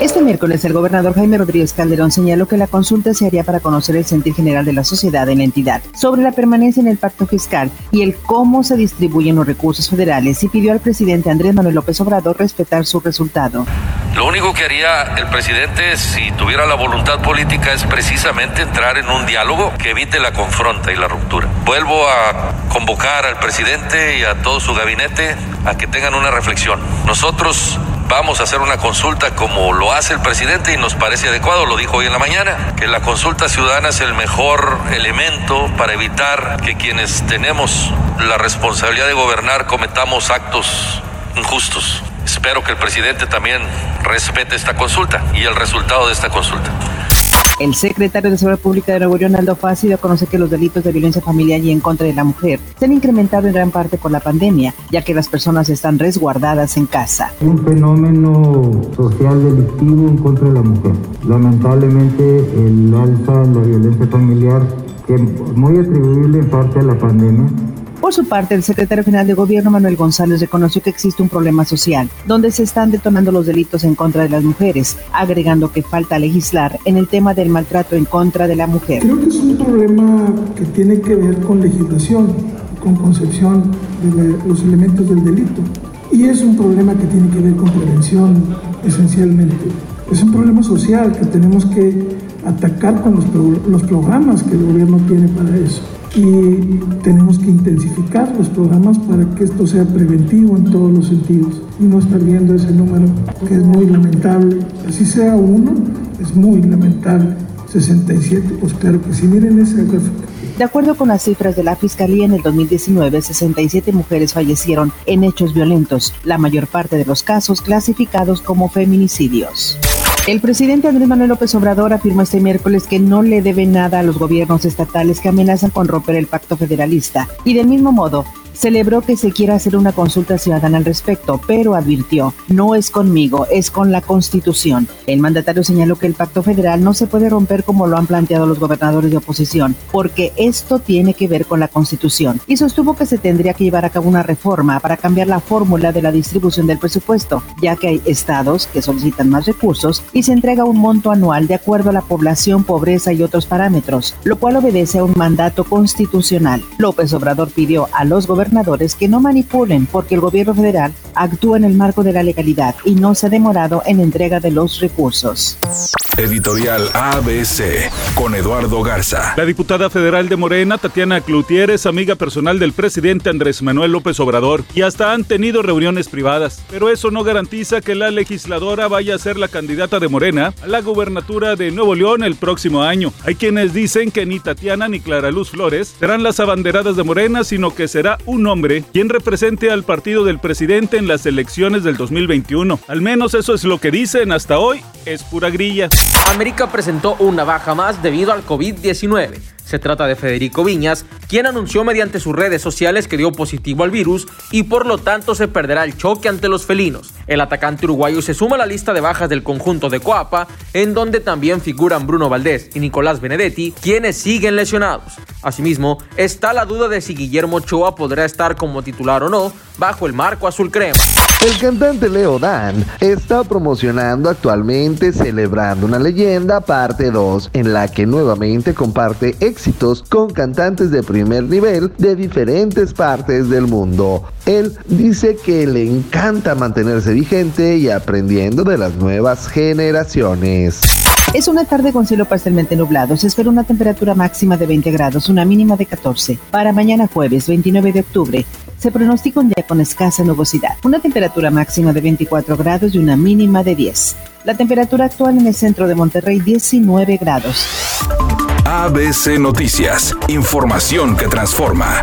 Este miércoles el gobernador Jaime Rodríguez Calderón señaló que la consulta se haría para conocer el sentir general de la sociedad en la entidad sobre la permanencia en el pacto fiscal y el cómo se distribuyen los recursos federales y pidió al presidente Andrés Manuel López Obrador respetar su resultado. Lo único que haría el presidente si tuviera la voluntad política es precisamente entrar en un diálogo que evite la confronta y la ruptura. Vuelvo a convocar al presidente y a todo su gabinete a que tengan una reflexión. Nosotros vamos a hacer una consulta como lo hace el presidente y nos parece adecuado, lo dijo hoy en la mañana, que la consulta ciudadana es el mejor elemento para evitar que quienes tenemos la responsabilidad de gobernar cometamos actos injustos. Espero que el presidente también respete esta consulta y el resultado de esta consulta. El secretario de Seguridad Pública de Nuevo León, Aldo Fassi, dio a conocer que los delitos de violencia familiar y en contra de la mujer se han incrementado en gran parte por la pandemia, ya que las personas están resguardadas en casa. Un fenómeno social delictivo en contra de la mujer. Lamentablemente, el alza en la violencia familiar, que muy atribuible en parte a la pandemia, por su parte, el secretario general de Gobierno, Manuel González, reconoció que existe un problema social, donde se están detonando los delitos en contra de las mujeres, agregando que falta legislar en el tema del maltrato en contra de la mujer. Creo que es un problema que tiene que ver con legislación, con concepción de los elementos del delito. Y es un problema que tiene que ver con prevención, esencialmente. Es un problema social que tenemos que atacar con los, los programas que el gobierno tiene para eso y tenemos que intensificar los programas para que esto sea preventivo en todos los sentidos y no estar viendo ese número que es muy lamentable. Así sea uno, es muy lamentable. 67, pues claro que si miren ese gráfico. De acuerdo con las cifras de la Fiscalía, en el 2019, 67 mujeres fallecieron en hechos violentos, la mayor parte de los casos clasificados como feminicidios. El presidente Andrés Manuel López Obrador afirmó este miércoles que no le debe nada a los gobiernos estatales que amenazan con romper el pacto federalista. Y del mismo modo celebró que se quiera hacer una consulta ciudadana al respecto, pero advirtió, no es conmigo, es con la Constitución. El mandatario señaló que el pacto federal no se puede romper como lo han planteado los gobernadores de oposición, porque esto tiene que ver con la Constitución, y sostuvo que se tendría que llevar a cabo una reforma para cambiar la fórmula de la distribución del presupuesto, ya que hay estados que solicitan más recursos y se entrega un monto anual de acuerdo a la población, pobreza y otros parámetros, lo cual obedece a un mandato constitucional. López Obrador pidió a los gobernadores que no manipulen porque el gobierno federal actúa en el marco de la legalidad y no se ha demorado en entrega de los recursos. Editorial ABC con Eduardo Garza. La diputada federal de Morena, Tatiana Cloutier, es amiga personal del presidente Andrés Manuel López Obrador y hasta han tenido reuniones privadas. Pero eso no garantiza que la legisladora vaya a ser la candidata de Morena a la gubernatura de Nuevo León el próximo año. Hay quienes dicen que ni Tatiana ni Clara Luz Flores serán las abanderadas de Morena, sino que será un hombre quien represente al partido del presidente en las elecciones del 2021. Al menos eso es lo que dicen hasta hoy, es pura grilla. América presentó una baja más debido al COVID-19. Se trata de Federico Viñas, quien anunció mediante sus redes sociales que dio positivo al virus y por lo tanto se perderá el choque ante los felinos. El atacante uruguayo se suma a la lista de bajas del conjunto de Coapa, en donde también figuran Bruno Valdés y Nicolás Benedetti, quienes siguen lesionados. Asimismo, está la duda de si Guillermo Ochoa podrá estar como titular o no bajo el marco azul crema. El cantante Leo Dan está promocionando actualmente Celebrando una leyenda parte 2, en la que nuevamente comparte éxitos con cantantes de primer nivel de diferentes partes del mundo. Él dice que le encanta mantenerse vigente y aprendiendo de las nuevas generaciones. Es una tarde con cielo parcialmente nublado. Se espera una temperatura máxima de 20 grados, una mínima de 14. Para mañana jueves 29 de octubre, se pronostica un día con escasa nubosidad. Una temperatura máxima de 24 grados y una mínima de 10. La temperatura actual en el centro de Monterrey 19 grados. ABC Noticias. Información que transforma.